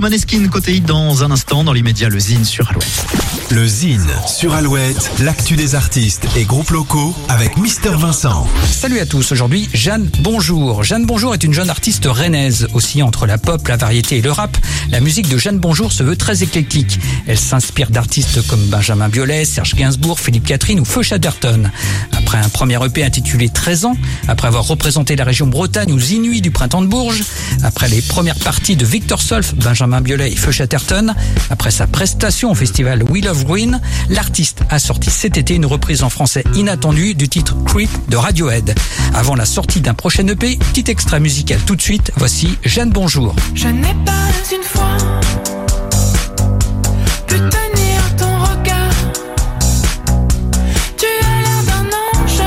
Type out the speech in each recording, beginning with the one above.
Maneskin côté hit dans un instant, dans l'immédiat le Zine sur Alouette. Le Zine sur Alouette, l'actu des artistes et groupes locaux avec Mister Vincent. Salut à tous, aujourd'hui Jeanne Bonjour. Jeanne Bonjour est une jeune artiste rennaise, aussi entre la pop, la variété et le rap. La musique de Jeanne Bonjour se veut très éclectique. Elle s'inspire d'artistes comme Benjamin Biolay, Serge Gainsbourg, Philippe Catherine ou Feu Chatterton. Après un premier EP intitulé 13 ans, après avoir représenté la région Bretagne aux Inuits du printemps de Bourges, après les premières parties de Victor Solf, Benjamin Biolay et après sa prestation au festival We Love Green, l'artiste a sorti cet été une reprise en français inattendue du titre Creep de Radiohead. Avant la sortie d'un prochain EP, petit extrait musical tout de suite, voici Jeanne Bonjour. Je n'ai pas une fois pu tenir ton regard. Tu as l'air d'un ange.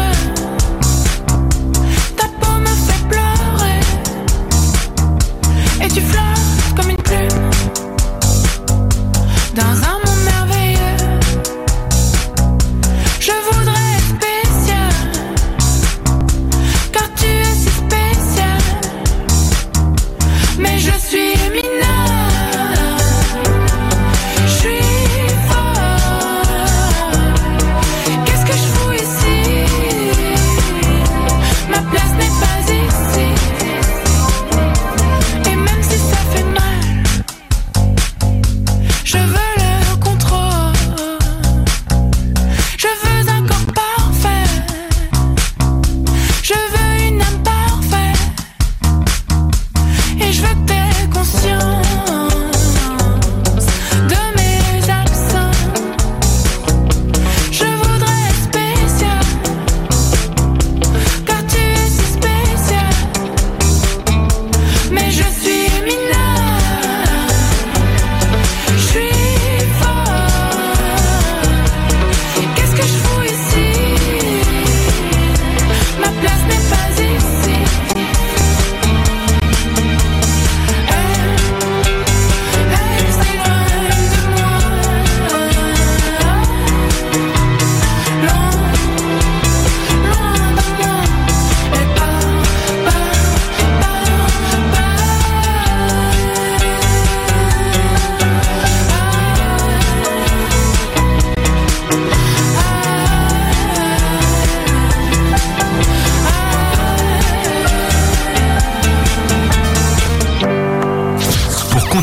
Ta peau me fait pleurer. Et tu